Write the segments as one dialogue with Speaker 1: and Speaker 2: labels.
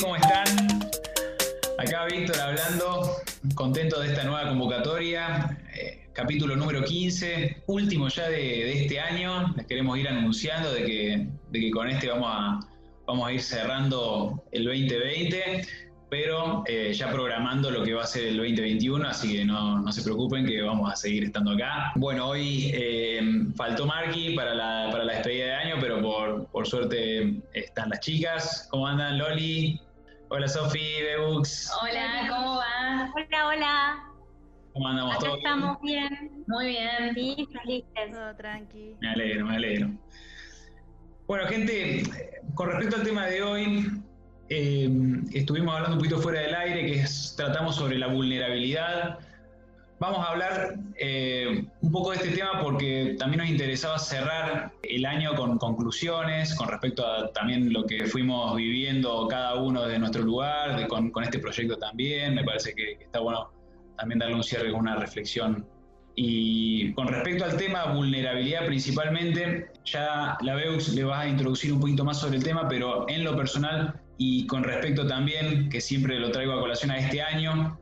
Speaker 1: ¿Cómo están? Acá Víctor hablando, contento de esta nueva convocatoria, eh, capítulo número 15, último ya de, este año. Les queremos ir anunciando de que, de que con este vamos a, vamos a ir cerrando el 2020 pero eh, ya programando lo que va a ser el 2021, así que no, no, se preocupen que vamos a seguir estando acá. Bueno, hoy eh, faltó Marky para la, para la despedida de año, pero por, por suerte están las chicas. ¿Cómo andan, Loli? Hola, Sofi, Bebux.
Speaker 2: Hola, ¿cómo va?
Speaker 3: Hola, hola.
Speaker 1: ¿Cómo andamos
Speaker 3: todos? estamos bien.
Speaker 2: Muy bien.
Speaker 3: Sí, felices.
Speaker 4: Todo tranqui.
Speaker 1: Me alegro, me alegro. Bueno, gente, con respecto al tema de hoy, eh, estuvimos hablando un poquito fuera del aire, que tratamos sobre la vulnerabilidad. Vamos a hablar eh, un poco de este tema porque también nos interesaba cerrar el año con conclusiones, con respecto a también lo que fuimos viviendo cada uno de nuestro lugar, con, este proyecto también. Me parece que, está bueno también darle un cierre con una reflexión y con respecto al tema vulnerabilidad principalmente, ya la Beux le va a introducir un poquito más sobre el tema, pero en lo personal y con respecto también, que siempre lo traigo a colación a este año,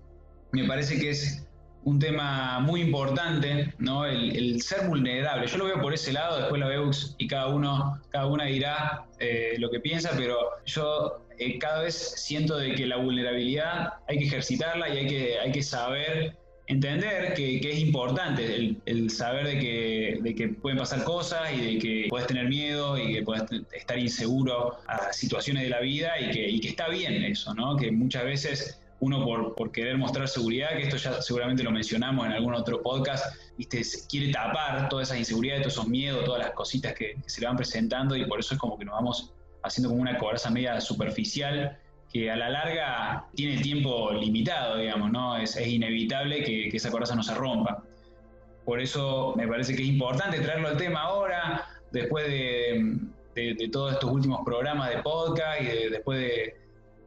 Speaker 1: me parece que es un tema muy importante, ¿no? El, ser vulnerable. Yo lo veo por ese lado, después la veo y cada uno, cada una dirá eh, lo que piensa, pero yo eh, cada vez siento de que la vulnerabilidad hay que ejercitarla y hay que, hay que saber entender que, es importante el, saber de que, de que, pueden pasar cosas y de que puedes tener miedo y que puedes estar inseguro a situaciones de la vida y que, está bien eso, ¿no? Que muchas veces uno por, querer mostrar seguridad, que esto ya seguramente lo mencionamos en algún otro podcast, ¿viste? quiere tapar todas esas inseguridades, todos esos miedos, todas las cositas que, que se le van presentando y por eso es como que nos vamos haciendo como una coraza media superficial que a la larga tiene tiempo limitado, digamos, ¿no? Es, inevitable que, esa coraza no se rompa. Por eso me parece que es importante traerlo al tema ahora, después de, todos estos últimos programas de podcast y después de,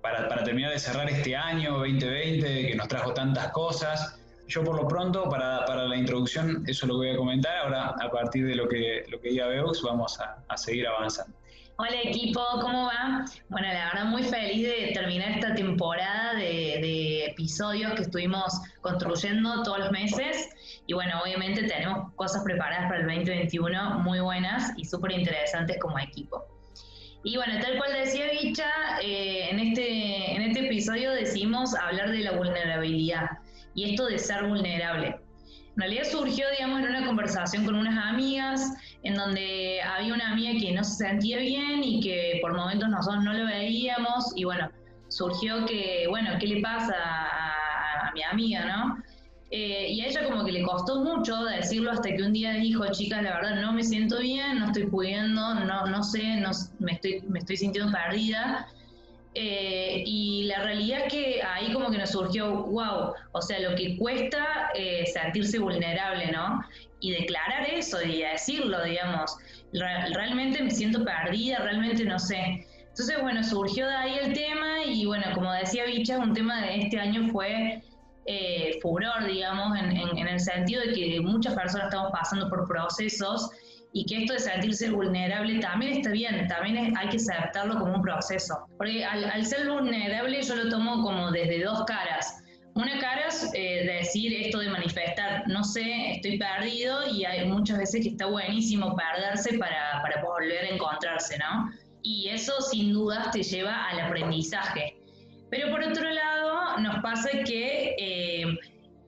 Speaker 1: para, terminar de cerrar este año 2020 que nos trajo tantas cosas. Yo por lo pronto, para, la introducción, eso lo voy a comentar. Ahora, a partir de lo que, diga Beux, vamos a seguir avanzando.
Speaker 2: Hola equipo, ¿cómo va? Bueno, la verdad muy feliz de terminar esta temporada de, episodios que estuvimos construyendo todos los meses. Y bueno, obviamente tenemos cosas preparadas para el 2021 muy buenas y súper interesantes como equipo. Y bueno, tal cual decía Bicha, eh, en, este, en este episodio decidimos hablar de la vulnerabilidad y esto de ser vulnerable. En realidad surgió, digamos, en una conversación con unas amigas, en donde había una amiga que no se sentía bien y que por momentos nosotros no lo veíamos, y bueno, surgió que, bueno, ¿qué le pasa a, mi amiga, no? Eh, y a ella como que le costó mucho decirlo hasta que un día dijo, chicas, la verdad no me siento bien, no estoy pudiendo, no, no sé, no, me, estoy, me estoy sintiendo perdida. Eh, y la realidad es que ahí como que nos surgió, wow, o sea, lo que cuesta eh, sentirse vulnerable, ¿no? Y declarar eso y decirlo, digamos, realmente me siento perdida, realmente no sé. Entonces, bueno, surgió de ahí el tema y bueno, como decía Bicha, un tema de este año fue eh, furor, digamos, en, en el sentido de que muchas personas estamos pasando por procesos y que esto de sentirse vulnerable también está bien, también hay que aceptarlo como un proceso. Porque al, ser vulnerable yo lo tomo como desde dos caras. Una cara es eh, decir esto de manifestar, no sé, estoy perdido y hay muchas veces que está buenísimo perderse para, para volver a encontrarse, ¿no? Y eso sin dudas te lleva al aprendizaje. Pero por otro lado, nos pasa que eh,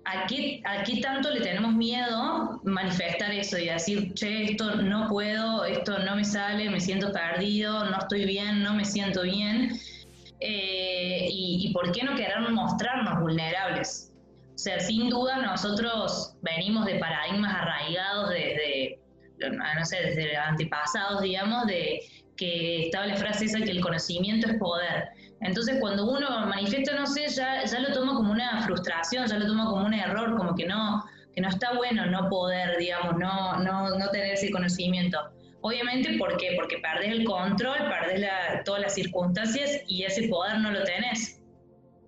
Speaker 2: ¿a qué, tanto le tenemos miedo manifestar eso y decir, che, esto no puedo, esto no me sale, me siento perdido, no estoy bien, no me siento bien? Eh, y, por qué no querer mostrarnos vulnerables? O sea, sin duda nosotros venimos de paradigmas arraigados desde, no sé, desde antepasados, digamos, de que estaba la frase esa que el conocimiento es poder. Entonces, cuando uno manifiesta, no sé, ya, ya lo toma como una frustración, ya lo toma como un error, como que no, que no está bueno no poder, digamos, no, no, no tener ese conocimiento. Obviamente, ¿por qué? Porque perdés el control, perdés todas las circunstancias y ese poder no lo tenés.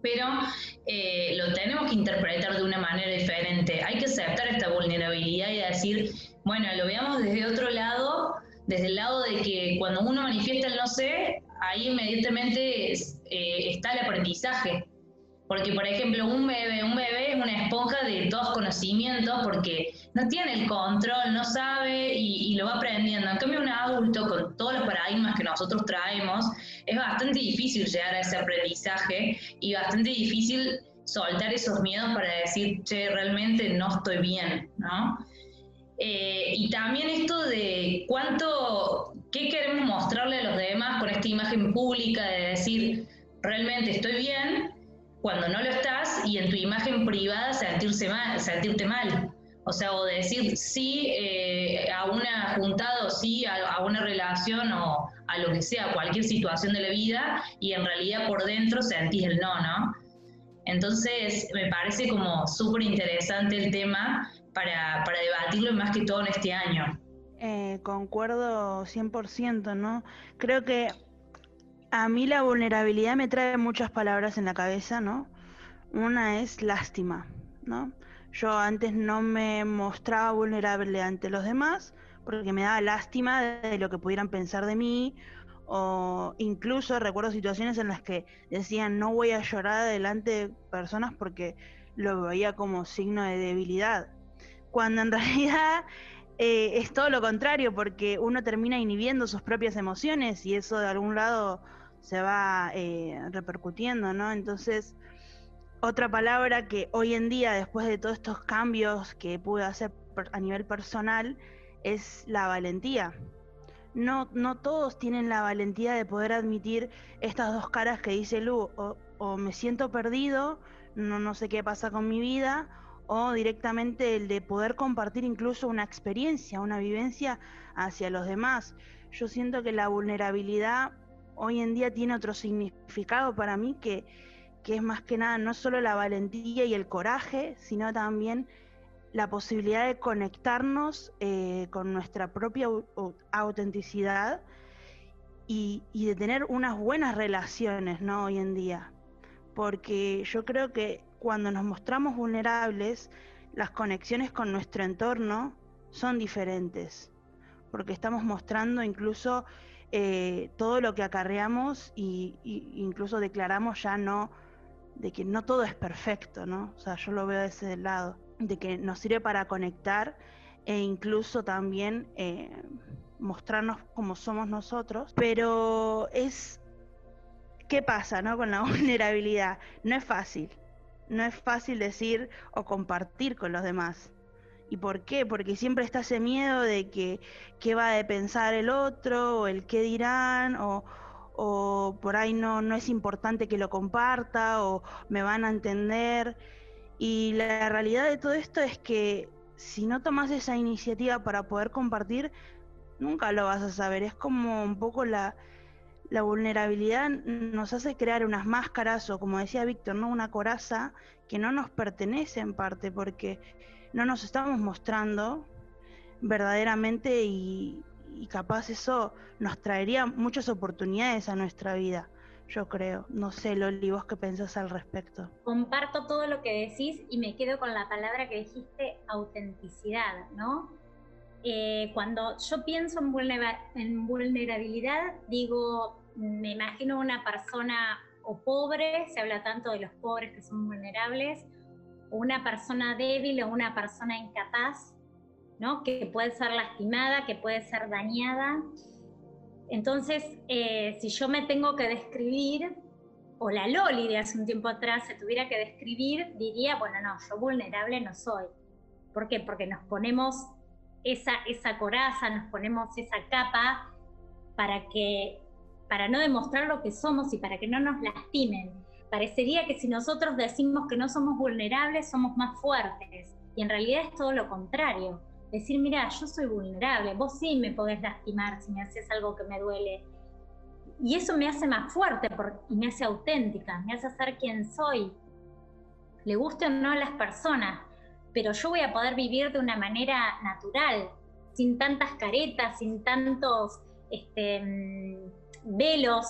Speaker 2: Pero eh, lo tenemos que interpretar de una manera diferente. Hay que aceptar esta vulnerabilidad y decir, bueno, lo veamos desde otro lado, desde el lado de que cuando uno manifiesta el no sé, ahí inmediatamente eh, está el aprendizaje. Porque, por ejemplo, un bebé, un bebé es una esponja de todos conocimientos porque no tiene el control, no sabe y, lo va aprendiendo. En cambio, un adulto, con todos los paradigmas que nosotros traemos, es bastante difícil llegar a ese aprendizaje y bastante difícil soltar esos miedos para decir, che, realmente no estoy bien, ¿no? Eh, y también esto de cuánto, qué queremos mostrarle a los demás con esta imagen pública de decir, realmente estoy bien, cuando no lo estás, y en tu imagen privada sentirse mal, sentirte mal. O sea, o decir sí eh, a una juntada o sí a, una relación o a lo que sea, cualquier situación de la vida, y en realidad por dentro sentís el no, ¿no? Entonces, me parece como súper interesante el tema para, para debatirlo más que todo en este año.
Speaker 4: Eh, concuerdo 100%, ¿no? Creo que a mí la vulnerabilidad me trae muchas palabras en la cabeza, ¿no? Una es lástima, ¿no? Yo antes no me mostraba vulnerable ante los demás porque me daba lástima de lo que pudieran pensar de mí o incluso recuerdo situaciones en las que decían no voy a llorar delante de personas porque lo veía como signo de debilidad cuando en realidad eh, es todo lo contrario, porque uno termina inhibiendo sus propias emociones y eso de algún lado se va eh, repercutiendo, ¿no? Entonces, otra palabra que hoy en día, después de todos estos cambios que pude hacer a nivel personal, es la valentía. No, no todos tienen la valentía de poder admitir estas dos caras que dice Lu, o, o me siento perdido, no, no sé qué pasa con mi vida, o directamente el de poder compartir incluso una experiencia, una vivencia hacia los demás. Yo siento que la vulnerabilidad hoy en día tiene otro significado para mí que, que es más que nada no solo la valentía y el coraje, sino también la posibilidad de conectarnos eh, con nuestra propia autenticidad y, y, de tener unas buenas relaciones, ¿no? Hoy en día. Porque yo creo que cuando nos mostramos vulnerables, las conexiones con nuestro entorno son diferentes, porque estamos mostrando incluso eh, todo lo que acarreamos y, incluso declaramos ya no de que no todo es perfecto, ¿no? O sea, yo lo veo de ese lado, de que nos sirve para conectar e incluso también eh, mostrarnos como somos nosotros, pero es ¿qué pasa, no? Con la vulnerabilidad, no es fácil no es fácil decir o compartir con los demás. ¿Y por qué? Porque siempre está ese miedo de que qué va a pensar el otro, o el qué dirán, o, o por ahí no, no es importante que lo comparta, o me van a entender. Y la realidad de todo esto es que si no tomas esa iniciativa para poder compartir, nunca lo vas a saber. Es como un poco la, la vulnerabilidad nos hace crear unas máscaras o como decía Víctor, ¿no? una coraza que no nos pertenece en parte porque no nos estamos mostrando verdaderamente y, capaz eso nos traería muchas oportunidades a nuestra vida, yo creo. No sé, Loli, vos qué pensás al respecto.
Speaker 3: Comparto todo lo que decís y me quedo con la palabra que dijiste, autenticidad, ¿no? Eh, cuando yo pienso en, vulnerabilidad, digo, me imagino una persona o pobre, se habla tanto de los pobres que son vulnerables, o una persona débil o una persona incapaz, ¿no? que puede ser lastimada, que puede ser dañada. Entonces, eh, si yo me tengo que describir, o la Loli de hace un tiempo atrás se tuviera que describir, diría, bueno, no, yo vulnerable no soy. ¿Por qué? Porque nos ponemos esa, esa coraza, nos ponemos esa capa para que para no demostrar lo que somos y para que no nos lastimen. Parecería que si nosotros decimos que no somos vulnerables, somos más fuertes. Y en realidad es todo lo contrario. Decir, mira, yo soy vulnerable, vos sí me podés lastimar si me haces algo que me duele. Y eso me hace más fuerte y me hace auténtica, me hace ser quien soy. Le guste o no a las personas, pero yo voy a poder vivir de una manera natural, sin tantas caretas, sin tantos este, mm, velos,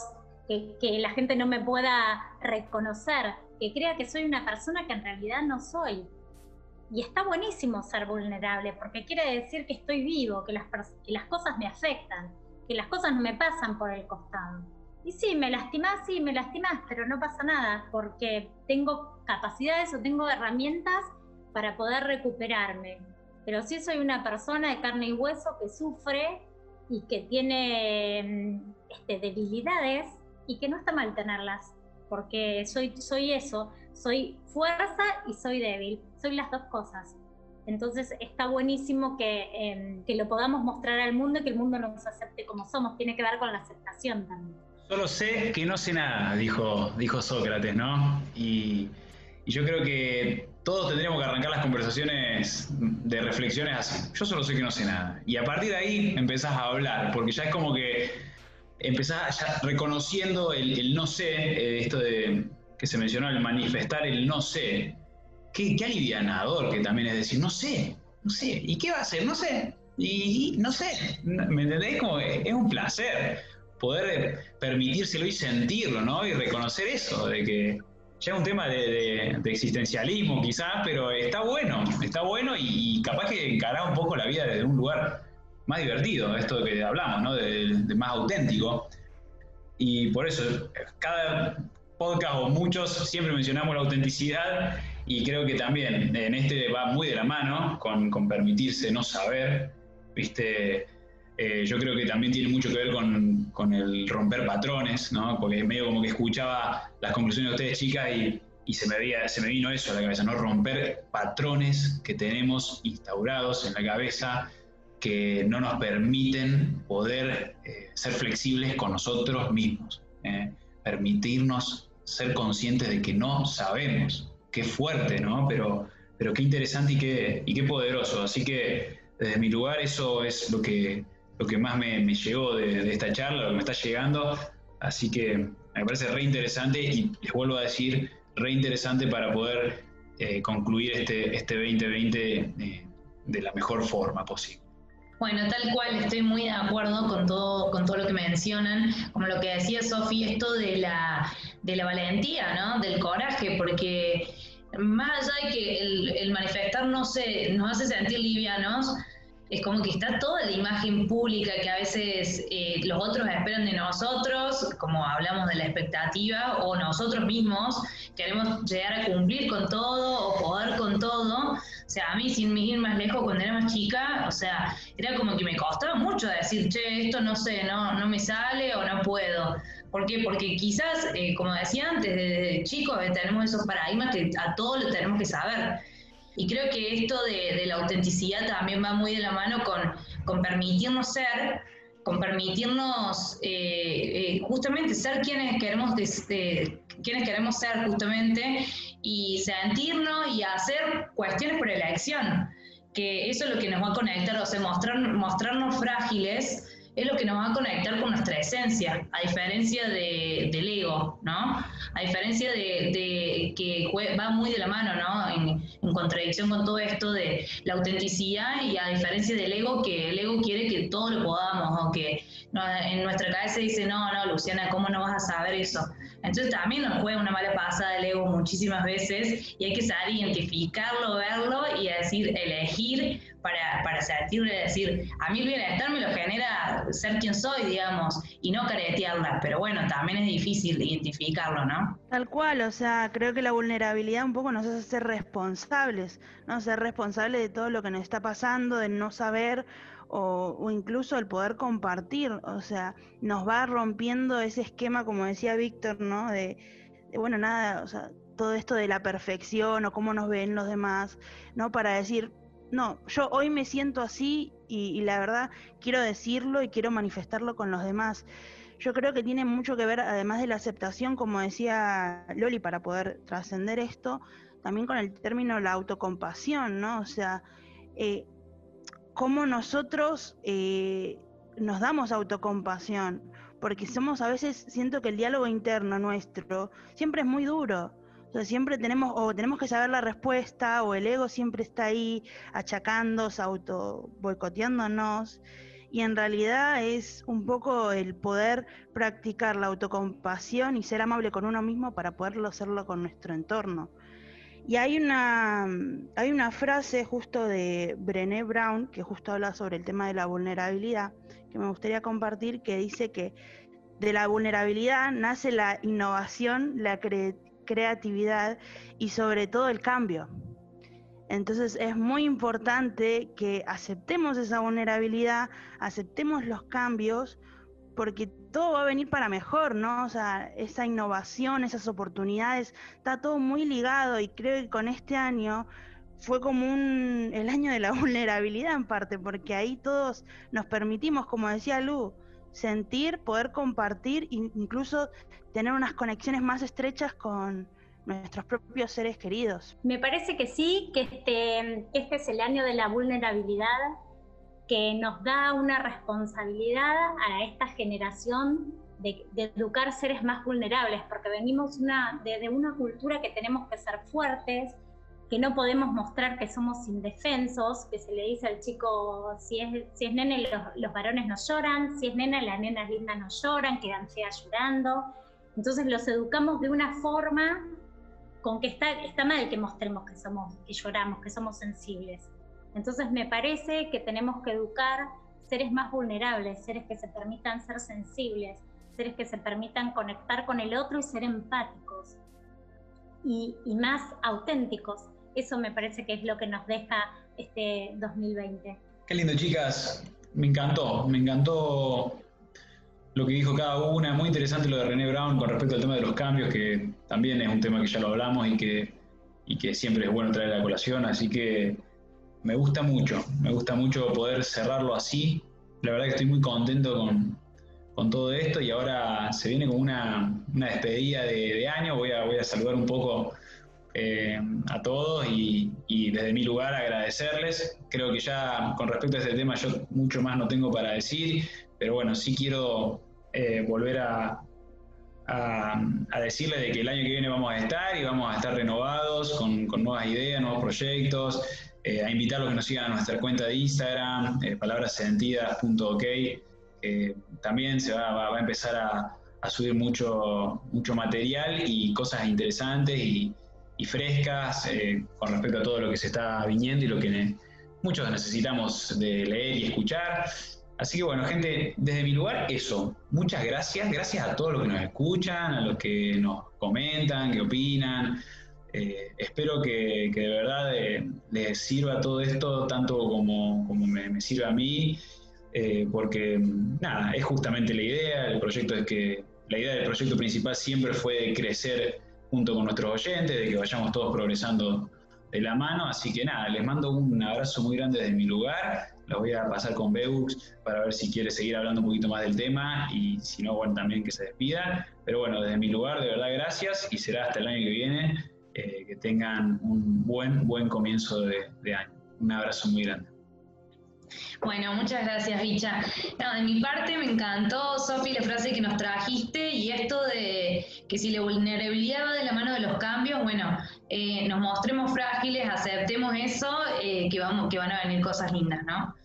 Speaker 3: que, la gente no me pueda reconocer, que crea que soy una persona que en realidad no soy. Y está buenísimo ser vulnerable, porque quiere decir que estoy vivo, que las, que las cosas me afectan, que las cosas no me pasan por el costado. Y sí, me lastimas, sí, me lastimas, pero no pasa nada, porque tengo capacidades o tengo herramientas para poder recuperarme. Pero si soy una persona de carne y hueso que sufre y que tiene mm, este, debilidades y que no está mal tenerlas, porque soy, soy eso, soy fuerza y soy débil, soy las dos cosas. Entonces está buenísimo que, em, que, lo podamos mostrar al mundo y que el mundo nos acepte como somos. Tiene que ver con la aceptación también.
Speaker 1: Solo sé que no sé nada, dijo, dijo Sócrates, ¿no? Y, y yo creo que todos tendríamos que arrancar las conversaciones de reflexiones así. Yo solo sé que no sé nada. Y a partir de ahí empezás a hablar, porque ya es como que empezás ya reconociendo el, no sé, eh, esto de que se mencionó, el manifestar el no sé qué, alivianador que también es decir, no sé, no sé, ¿y qué va a hacer? No sé, y, no sé, ¿me entendés? Como es un placer poder permitírselo y sentirlo, ¿no? Y reconocer eso, de que ya es un tema de, existencialismo quizás, pero está bueno, está bueno y, capaz que encarar un poco la vida desde un lugar más divertido, esto de que hablamos, ¿no? De, de, más auténtico. Y por eso, cada podcast o muchos siempre mencionamos la autenticidad y creo que también en este va muy de la mano con, con permitirse no saber, ¿viste? Eh, yo creo que también tiene mucho que ver con, con, el romper patrones, ¿no? Porque medio como que escuchaba las conclusiones de ustedes, chicas, y, y se, me se me vino eso a la cabeza, ¿no? Romper patrones que tenemos instaurados en la cabeza que no nos permiten poder eh, ser flexibles con nosotros mismos, ¿eh? permitirnos ser conscientes de que no sabemos, qué fuerte, ¿no? Pero, pero qué interesante y qué, y qué poderoso. Así que desde mi lugar eso es lo que, lo que más me, llegó de, esta charla, lo que me está llegando. Así que me parece re interesante y les vuelvo a decir, re interesante para poder eh, concluir este, este 2020 eh, de la mejor forma posible.
Speaker 2: Bueno, tal cual, estoy muy de acuerdo con todo, con todo lo que mencionan, como lo que decía Sofi, esto de la, de la valentía, ¿no? Del coraje, porque más allá de que el, manifestar no se, nos hace sentir livianos, es como que está toda la imagen pública que a veces eh, los otros esperan de nosotros, como hablamos de la expectativa, o nosotros mismos queremos llegar a cumplir con todo o poder con todo. O sea, a mí, sin ir más lejos, cuando era más chica, o sea, era como que me costaba mucho decir, che, esto no sé, no, no me sale o no puedo. ¿Por qué? Porque quizás, eh, como decía antes, desde chicos tenemos esos paradigmas que a todos lo tenemos que saber. Y creo que esto de, la autenticidad también va muy de la mano con, con permitirnos ser, con permitirnos eh, eh, justamente ser quienes queremos, quienes queremos ser justamente y sentirnos y hacer cuestiones por elección, que eso es lo que nos va a conectar, o sea, mostrar, mostrarnos frágiles es lo que nos va a conectar con nuestra esencia, a diferencia de, del ego, ¿no? A diferencia de, que va muy de la mano, ¿no? En, contradicción con todo esto de la autenticidad y a diferencia del ego, que el ego quiere que todo lo podamos, o que en nuestra cabeza dice, no, no, Luciana, ¿cómo no vas a saber eso? Entonces también nos juega una mala pasada el ego muchísimas veces y hay que saber identificarlo, verlo y decir, elegir para, para sentirle, decir, a mí el bienestar me lo genera ser quien soy, digamos, y no caretearla, pero bueno, también es difícil identificarlo, ¿no?
Speaker 4: Tal cual, o sea, creo que la vulnerabilidad un poco nos hace ser responsables, ¿no? Ser responsables de todo lo que nos está pasando, de no saber o, incluso el poder compartir, o sea, nos va rompiendo ese esquema, como decía Víctor, ¿no? De, bueno, nada, o sea, todo esto de la perfección o cómo nos ven los demás, ¿no? Para decir, no, yo hoy me siento así y, la verdad quiero decirlo y quiero manifestarlo con los demás. Yo creo que tiene mucho que ver, además de la aceptación, como decía Loli, para poder trascender esto, también con el término la autocompasión, ¿no? O sea, eh, cómo nosotros eh, nos damos autocompasión, porque somos a veces, siento que el diálogo interno nuestro siempre es muy duro. O sea, siempre tenemos, o tenemos que saber la respuesta, o el ego siempre está ahí achacándonos, auto boicoteándonos. Y en realidad es un poco el poder practicar la autocompasión y ser amable con uno mismo para poderlo hacerlo con nuestro entorno. Y hay una, hay una frase justo de Brené Brown, que justo habla sobre el tema de la vulnerabilidad, que me gustaría compartir, que dice que de la vulnerabilidad nace la innovación, la creatividad y sobre todo el cambio. Entonces es muy importante que aceptemos esa vulnerabilidad, aceptemos los cambios, porque todo va a venir para mejor, ¿no? O sea, esa innovación, esas oportunidades, está todo muy ligado y creo que con este año fue como un, el año de la vulnerabilidad en parte, porque ahí todos nos permitimos, como decía Lu, sentir, poder compartir, incluso tener unas conexiones más estrechas con, nuestros propios seres queridos.
Speaker 3: Me parece que sí, que este, este es el año de la vulnerabilidad, que nos da una responsabilidad a esta generación de, educar seres más vulnerables, porque venimos una, de, una cultura que tenemos que ser fuertes, que no podemos mostrar que somos indefensos, que se le dice al chico, si es, si es nene, los, los varones no lloran, si es nena, las nenas lindas no lloran, quedan feas llorando. Entonces los educamos de una forma con que está, está mal que mostremos que somos, que lloramos, que somos sensibles. Entonces me parece que tenemos que educar seres más vulnerables, seres que se permitan ser sensibles, seres que se permitan conectar con el otro y ser empáticos y, más auténticos. Eso me parece que es lo que nos deja este 2020.
Speaker 1: Qué lindo, chicas. Me encantó, me encantó lo que dijo cada una. Muy interesante lo de René Brown con respecto al tema de los cambios, que también es un tema que ya lo hablamos y que, y que siempre es bueno traer a la colación. Así que me gusta mucho, me gusta mucho poder cerrarlo así. La verdad que estoy muy contento con, con todo esto y ahora se viene como una, una despedida de, año. Voy a, voy a saludar un poco eh, a todos y, desde mi lugar agradecerles. Creo que ya con respecto a este tema yo mucho más no tengo para decir, pero bueno, sí quiero eh, volver a, a, decirles de que el año que viene vamos a estar y vamos a estar renovados con, nuevas ideas, nuevos proyectos, eh, a invitarlos a que nos sigan a nuestra cuenta de Instagram, eh, palabrasentidas.ok. también se va, a empezar a, subir mucho, mucho material y cosas interesantes y, y frescas con respecto a todo lo que se está viniendo y lo que muchos necesitamos de leer y escuchar. Así que bueno, gente, desde mi lugar, eso. Muchas gracias. Gracias a todos los que nos escuchan, a los que nos comentan, que opinan. Eh, espero que, de verdad eh, les sirva todo esto tanto como, me, sirve a mí, eh, porque nada, es justamente la idea. El proyecto es que la idea del proyecto principal siempre fue crecer junto con nuestros oyentes, de que vayamos todos progresando de la mano. Así que nada, les mando un abrazo muy grande desde mi lugar los voy a pasar con Beux para ver si quiere seguir hablando un poquito más del tema y si no, bueno, también que se despida. Pero bueno, desde mi lugar, de verdad, gracias y será hasta el año que viene. Eh, que tengan un buen, buen comienzo de, año. Un abrazo muy grande.
Speaker 2: Bueno, muchas gracias, Bicha. de mi parte me encantó, Sofi, la frase que nos trajiste y esto de que si la vulnerabilidad va de la mano de los cambios, bueno, eh, nos mostremos frágiles, aceptemos eso, eh, que, vamos, que van a venir cosas lindas, ¿no?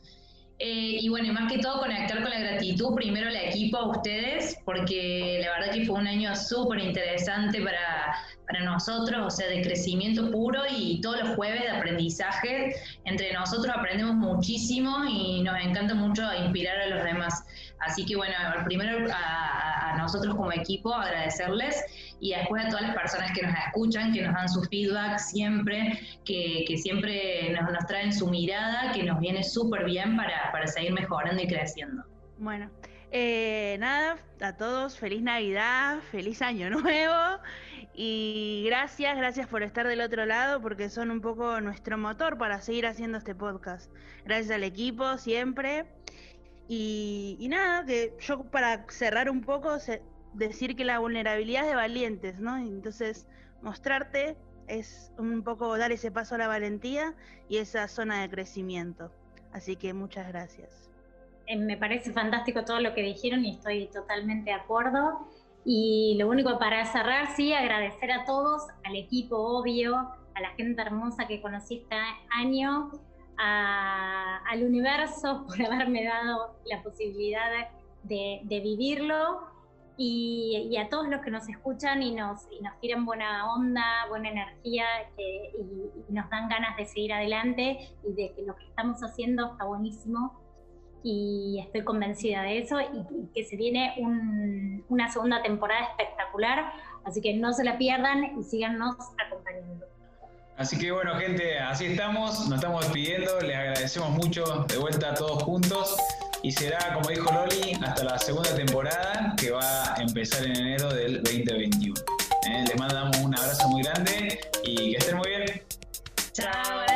Speaker 2: Eh, y bueno, más que todo conectar con la gratitud, primero al equipo, a ustedes, porque la verdad que fue un año súper interesante para, para nosotros, o sea, de crecimiento puro y todos los jueves de aprendizaje. Entre nosotros aprendemos muchísimo y nos encanta mucho inspirar a los demás. Así que bueno, primero a nosotros como equipo agradecerles y después a todas las personas que nos escuchan, que nos dan su feedback siempre, que, que siempre nos, nos, traen su mirada, que nos viene súper bien para, para, seguir mejorando y creciendo.
Speaker 4: Bueno, eh, nada, a todos, feliz Navidad, feliz Año Nuevo y gracias, gracias por estar del otro lado porque son un poco nuestro motor para seguir haciendo este podcast. Gracias al equipo siempre. Y, y nada, que yo para cerrar un poco, decir que la vulnerabilidad es de valientes, ¿no? Entonces, mostrarte es un poco dar ese paso a la valentía y esa zona de crecimiento. Así que muchas gracias.
Speaker 3: Eh, me parece fantástico todo lo que dijeron y estoy totalmente de acuerdo. Y lo único para cerrar, sí, agradecer a todos, al equipo obvio, a la gente hermosa que conocí este año, al universo por haberme dado la posibilidad de, de vivirlo y, a todos los que nos escuchan y nos, y nos tiran buena onda, buena energía y, nos dan ganas de seguir adelante y de que lo que estamos haciendo está buenísimo. y estoy convencida de eso y, que se viene una segunda temporada espectacular, así que no se la pierdan y síganos acompañando.
Speaker 1: Así que bueno, gente, así estamos, nos estamos despidiendo, les agradecemos mucho de vuelta a todos juntos y será, como dijo Loli, hasta la segunda temporada que va a empezar en enero del 2021. Eh, les mandamos un abrazo muy grande y que estén muy bien.
Speaker 2: Chao.